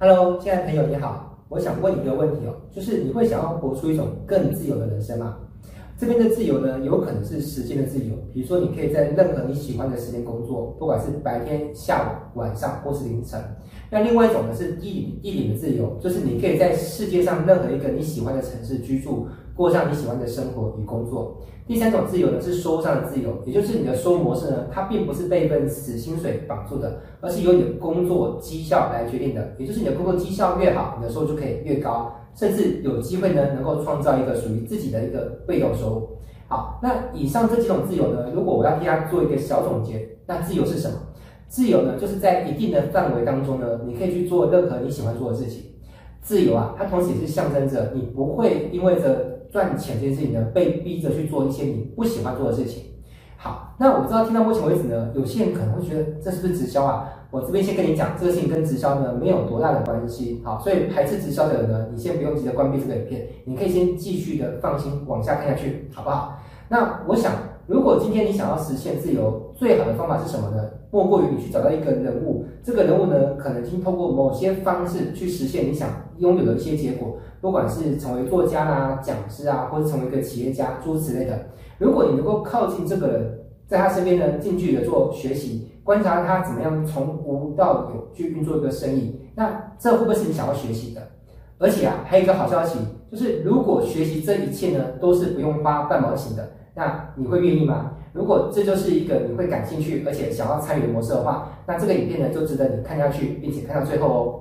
Hello，亲爱的朋友你好，我想问你一个问题哦，就是你会想要活出一种更自由的人生吗？这边的自由呢，有可能是时间的自由，比如说你可以在任何你喜欢的时间工作，不管是白天、下午、晚上或是凌晨。那另外一种呢是地地理的自由，就是你可以在世界上任何一个你喜欢的城市居住，过上你喜欢的生活与工作。第三种自由呢是收入上的自由，也就是你的收入模式呢，它并不是被一份死薪水绑住的，而是由你的工作绩效来决定的。也就是你的工作绩效越好，你的收入就可以越高。甚至有机会呢，能够创造一个属于自己的一个被动收入。好，那以上这几种自由呢，如果我要替他做一个小总结，那自由是什么？自由呢，就是在一定的范围当中呢，你可以去做任何你喜欢做的事情。自由啊，它同时也是象征着你不会因为着赚钱这件事情呢，被逼着去做一些你不喜欢做的事情。好，那我知道听到目前为止呢，有些人可能会觉得这是不是直销啊？我这边先跟你讲，这个事情跟直销呢没有多大的关系。好，所以排斥直销的人呢，你先不用急着关闭这个影片，你可以先继续的放心往下看下去，好不好？那我想，如果今天你想要实现自由，最好的方法是什么呢？莫过于你去找到一个人物，这个人物呢，可能已经通过某些方式去实现你想拥有的一些结果，不管是成为作家啦、讲师啊，或者成为一个企业家诸如此类的。如果你能够靠近这个人，在他身边呢，近距离的做学习，观察他怎么样从无到有去运作一个生意，那这会不会是你想要学习的？而且啊，还有一个好消息，就是如果学习这一切呢，都是不用花半毛钱的，那你会愿意吗？如果这就是一个你会感兴趣而且想要参与的模式的话，那这个影片呢，就值得你看下去，并且看到最后哦。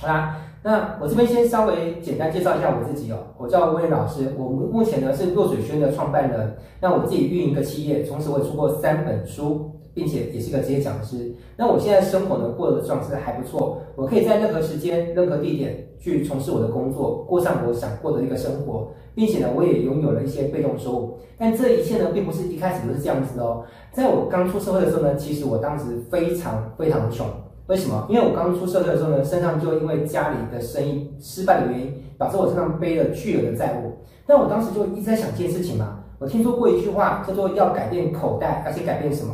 好啦。那我这边先稍微简单介绍一下我自己哦，我叫威廉老师，我目前呢是落水轩的创办人。那我自己运营一个企业，同时我也出过三本书，并且也是个职业讲师。那我现在生活呢过得状态还不错，我可以在任何时间、任何地点去从事我的工作，过上我想过的一个生活，并且呢我也拥有了一些被动收入。但这一切呢并不是一开始都是这样子的哦，在我刚出社会的时候呢，其实我当时非常非常穷。为什么？因为我刚出社会的时候呢，身上就因为家里的生意失败的原因，导致我身上背了巨额的债务。但我当时就一直在想一件事情嘛，我听说过一句话叫做要改变口袋，而且改变什么？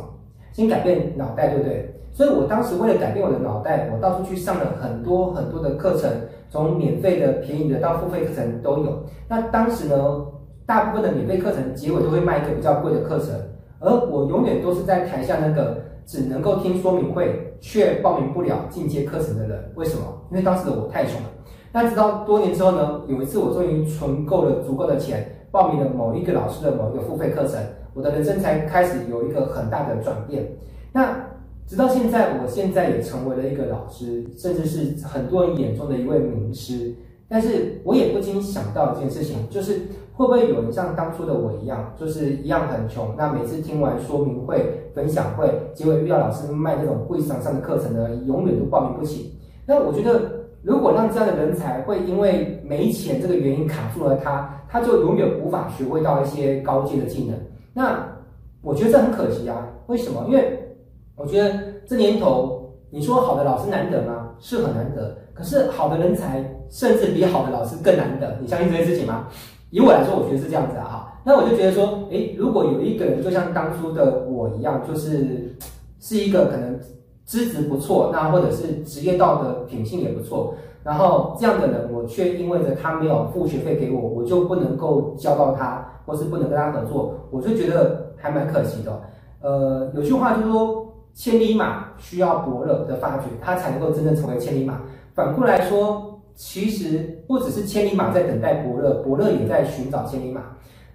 先改变脑袋，对不对？所以我当时为了改变我的脑袋，我到处去上了很多很多的课程，从免费的、便宜的到付费课程都有。那当时呢，大部分的免费课程结尾都会卖一个比较贵的课程，而我永远都是在台下那个。只能够听说明会却报名不了进阶课程的人，为什么？因为当时的我太穷了。那直到多年之后呢，有一次我终于存够了足够的钱，报名了某一个老师的某一个付费课程，我的人生才开始有一个很大的转变。那直到现在，我现在也成为了一个老师，甚至是很多人眼中的一位名师。但是我也不禁想到一件事情，就是会不会有人像当初的我一样，就是一样很穷？那每次听完说明会、分享会，结果遇到老师卖这种贵上上的课程呢，永远都报名不起。那我觉得，如果让这样的人才会因为没钱这个原因卡住了他，他就永远无法学会到一些高阶的技能。那我觉得这很可惜啊。为什么？因为我觉得这年头，你说好的老师难得吗？是很难得。可是好的人才，甚至比好的老师更难得，你相信这件事情吗？以我来说，我觉得是这样子啊，哈。那我就觉得说，诶，如果有一个人就像当初的我一样，就是是一个可能资质不错，那或者是职业道德品性也不错，然后这样的人，我却因为着他没有付学费给我，我就不能够教到他，或是不能跟他合作，我就觉得还蛮可惜的。呃，有句话就说，千里马需要伯乐的发掘，他才能够真正成为千里马。反过来说，其实不只是千里马在等待伯乐，伯乐也在寻找千里马。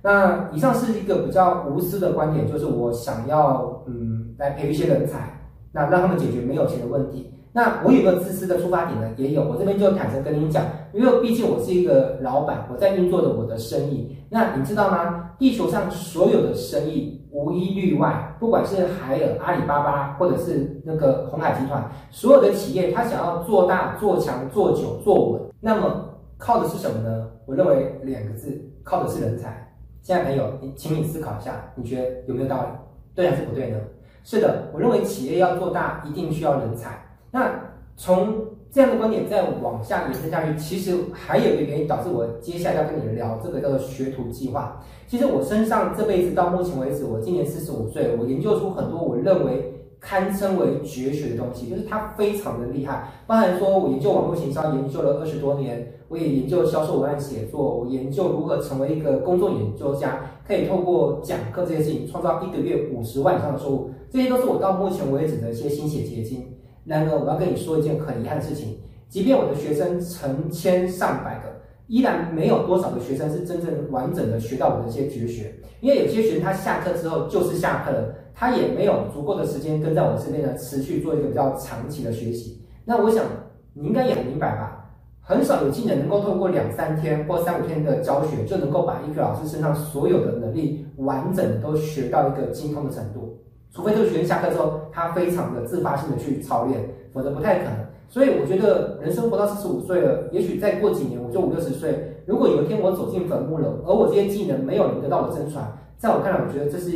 那以上是一个比较无私的观点，就是我想要嗯来培育一些人才，那让他们解决没有钱的问题。那我有个自私的出发点呢，也有。我这边就坦诚跟您讲，因为毕竟我是一个老板，我在运作的我的生意。那你知道吗？地球上所有的生意。无一例外，不管是海尔、阿里巴巴，或者是那个鸿海集团，所有的企业，它想要做大、做强、做久、做稳，那么靠的是什么呢？我认为两个字，靠的是人才。现在朋友，你请你思考一下，你觉得有没有道理？对还是不对呢？是的，我认为企业要做大，一定需要人才。那从这样的观点再往下延伸下去，其实还有一个原因导致我接下来要跟你们聊这个叫做学徒计划。其实我身上这辈子到目前为止，我今年四十五岁，我研究出很多我认为堪称为绝学的东西，就是它非常的厉害。包含说我研究网络行销研究了二十多年，我也研究销售文案写作，我研究如何成为一个公众研究家，可以透过讲课这件事情创造一个月五十万以上的收入，这些都是我到目前为止的一些心血结晶。然而，我要跟你说一件很遗憾的事情，即便我的学生成千上百个，依然没有多少的学生是真正完整的学到我的一些绝学。因为有些学生他下课之后就是下课了，他也没有足够的时间跟在我身边呢，持续做一个比较长期的学习。那我想你应该也明白吧？很少有技能能够透过两三天或三五天的教学，就能够把一个老师身上所有的能力完整都学到一个精通的程度。除非这个学生下课之后，他非常的自发性的去操练，否则不太可能。所以我觉得人生活到四十五岁了，也许再过几年我就五六十岁。如果有一天我走进坟墓了，而我这些技能没有人得到我真传，在我看来，我觉得这是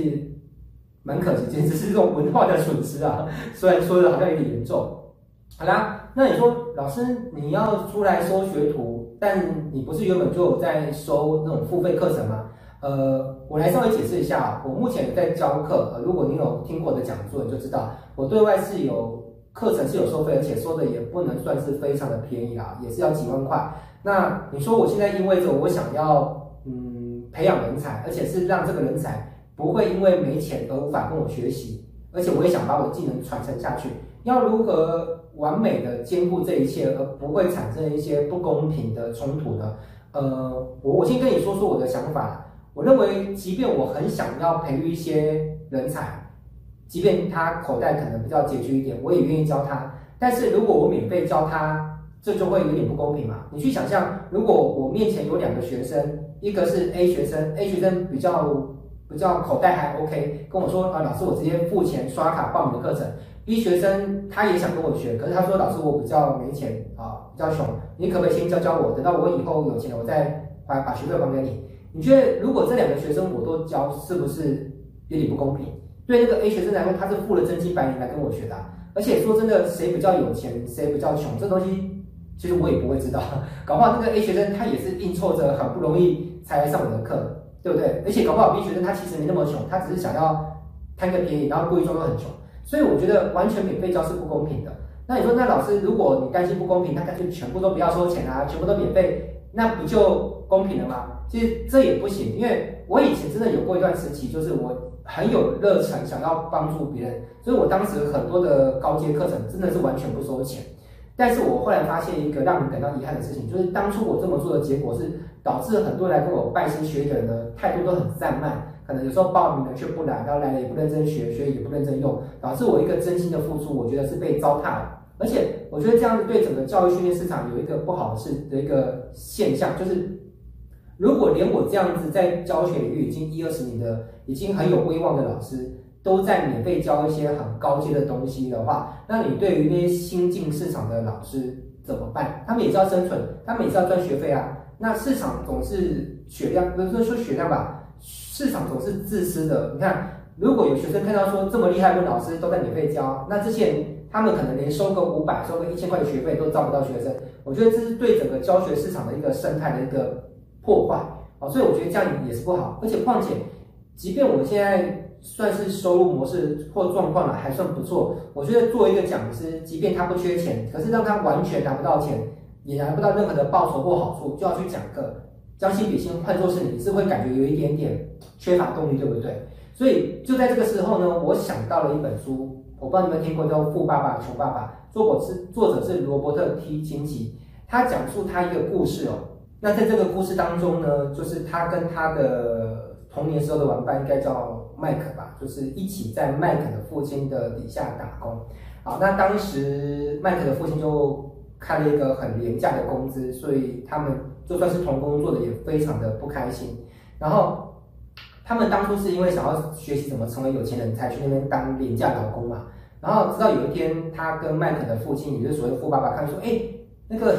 蛮可惜，简直是这种文化的损失啊！虽然说的好像有点严重。好啦，那你说老师你要出来收学徒，但你不是原本就有在收那种付费课程吗？呃，我来稍微解释一下，我目前在教课。呃，如果你有听过我的讲座，你就知道我对外是有课程是有收费，而且收的也不能算是非常的便宜啦，也是要几万块。那你说我现在意味着我想要嗯培养人才，而且是让这个人才不会因为没钱而无法跟我学习，而且我也想把我的技能传承下去。要如何完美的兼顾这一切，而不会产生一些不公平的冲突呢？呃，我我先跟你说说我的想法。我认为，即便我很想要培育一些人才，即便他口袋可能比较拮据一点，我也愿意教他。但是如果我免费教他，这就会有点不公平嘛。你去想象，如果我面前有两个学生，一个是 A 学生，A 学生比较比较口袋还 OK，跟我说啊，老师我直接付钱刷卡报名的课程。B 学生他也想跟我学，可是他说老师我比较没钱啊，比较穷，你可不可以先教教我，等到我以后有钱了，我再把把学费还给你。你觉得如果这两个学生我都教，是不是有点不公平？对那个 A 学生来说，他是付了真金白银来跟我学的，而且说真的，谁比较有钱，谁比较穷，这东西其实我也不会知道。搞不好那个 A 学生他也是硬凑着很不容易才来上我的课，对不对？而且搞不好 B 学生他其实没那么穷，他只是想要贪个便宜，然后故意装作很穷。所以我觉得完全免费教是不公平的。那你说，那老师，如果你担心不公平，那干脆全部都不要收钱啊，全部都免费，那不就公平了吗？其实这也不行，因为我以前真的有过一段时期，就是我很有热忱，想要帮助别人，所以我当时很多的高阶课程真的是完全不收钱。但是我后来发现一个让人感到遗憾的事情，就是当初我这么做的结果是导致很多人来跟我拜师学艺的人呢，态度都很散漫，可能有时候报名了却不来，然后来了也不认真学，学也不认真用，导致我一个真心的付出，我觉得是被糟蹋了。而且我觉得这样子对整个教育训练市场有一个不好的事的一个现象，就是。如果连我这样子在教学领域已经一二十年的、已经很有威望的老师，都在免费教一些很高阶的东西的话，那你对于那些新进市场的老师怎么办？他们也是要生存，他们也是要赚学费啊。那市场总是血量，不是说血量吧？市场总是自私的。你看，如果有学生看到说这么厉害的老师都在免费教，那之前他们可能连收个五百、收个一千块的学费都招不到学生。我觉得这是对整个教学市场的一个生态的一个。破坏啊，所以我觉得这样也是不好。而且况且，即便我现在算是收入模式或状况了还算不错，我觉得作为一个讲师，即便他不缺钱，可是让他完全拿不到钱，也拿不到任何的报酬或好处，就要去讲课，将心比心，换作是你是会感觉有一点点缺乏动力，对不对？所以就在这个时候呢，我想到了一本书，我不知道你们听过叫《富爸爸穷爸爸》，作者是作者是罗伯特 T 清崎，他讲述他一个故事哦。那在这个故事当中呢，就是他跟他的童年时候的玩伴，应该叫麦克吧，就是一起在麦克的父亲的底下打工。好，那当时麦克的父亲就开了一个很廉价的工资，所以他们就算是同工作的也非常的不开心。然后他们当初是因为想要学习怎么成为有钱人才去那边当廉价劳工嘛。然后直到有一天，他跟麦克的父亲，也就是所谓的富爸爸，看说，哎，那个。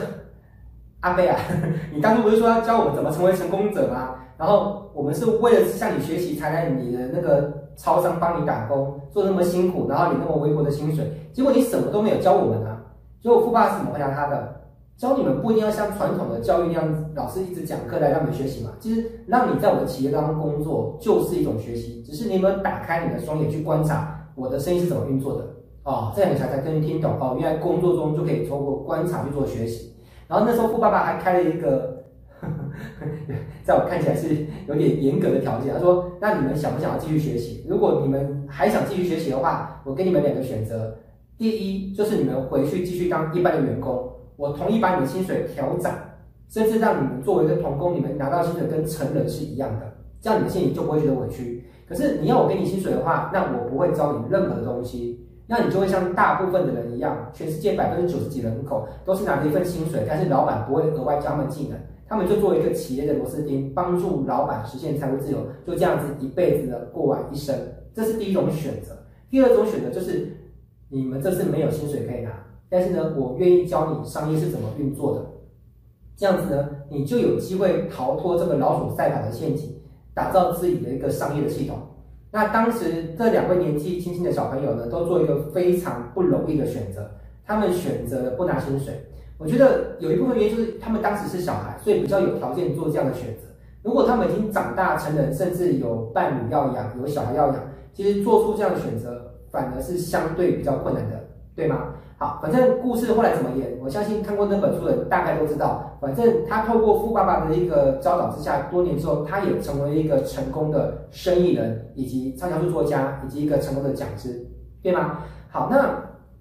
阿飞啊，你当初不是说要教我们怎么成为成功者吗？然后我们是为了向你学习，才来你的那个超商帮你打工，做那么辛苦，然后你那么微薄的薪水。结果你什么都没有教我们啊！结果富爸是怎么回答他的？教你们不一定要像传统的教育那样，老师一直讲课来让你们学习嘛。其实让你在我的企业当中工作就是一种学习，只是你有没有打开你的双眼去观察我的生意是怎么运作的。哦，这样你才才终于听懂哦，原来工作中就可以通过观察去做学习。然后那时候富爸爸还开了一个呵呵，在我看起来是有点严格的条件。他说：“那你们想不想要继续学习？如果你们还想继续学习的话，我给你们两个选择。第一，就是你们回去继续当一般的员工，我同意把你们薪水调涨，甚至让你们作为一个童工，你们拿到薪水跟成人是一样的，这样你们心里就不会觉得委屈。可是你要我给你薪水的话，那我不会教你任何的东西。”那你就会像大部分的人一样，全世界百分之九十几人口都是拿着一份薪水，但是老板不会额外教他们技能，他们就作为一个企业的螺丝钉，帮助老板实现财务自由，就这样子一辈子的过完一生。这是第一种选择。第二种选择就是你们这次没有薪水可以拿，但是呢，我愿意教你商业是怎么运作的。这样子呢，你就有机会逃脱这个老鼠赛跑的陷阱，打造自己的一个商业的系统。那当时这两位年纪轻轻的小朋友呢，都做一个非常不容易的选择，他们选择了不拿薪水。我觉得有一部分原因就是他们当时是小孩，所以比较有条件做这样的选择。如果他们已经长大成人，甚至有伴侣要养，有小孩要养，其实做出这样的选择反而是相对比较困难的，对吗？好，反正故事后来怎么演，我相信看过那本书的大概都知道。反正他透过富爸爸的一个教导之下，多年之后，他也成为一个成功的生意人，以及畅销书作家，以及一个成功的讲师，对吗？好，那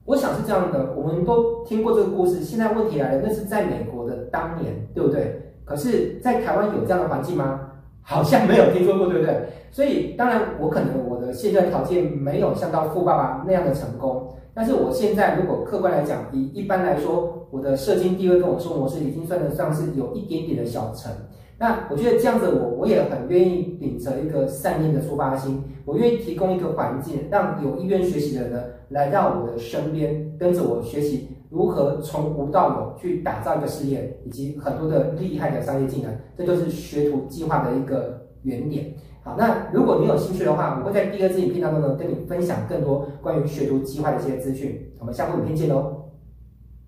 我想是这样的，我们都听过这个故事。现在问题来了，那是在美国的当年，对不对？可是，在台湾有这样的环境吗？好像没有听说过，对不对？所以，当然，我可能我的现在条件没有像到富爸爸那样的成功。但是我现在如果客观来讲，以一般来说，我的社经地位跟我生活模式已经算得上是有一点点的小成。那我觉得这样子我，我我也很愿意秉承一个善念的出发心，我愿意提供一个环境，让有意愿学习的人来到我的身边，跟着我学习如何从无到有去打造一个事业，以及很多的厉害的商业技能，这就是学徒计划的一个原点。好，那如果你有兴趣的话，我会在第二支影片当中呢，跟你分享更多关于学徒计划的一些资讯。我们下部影片见喽。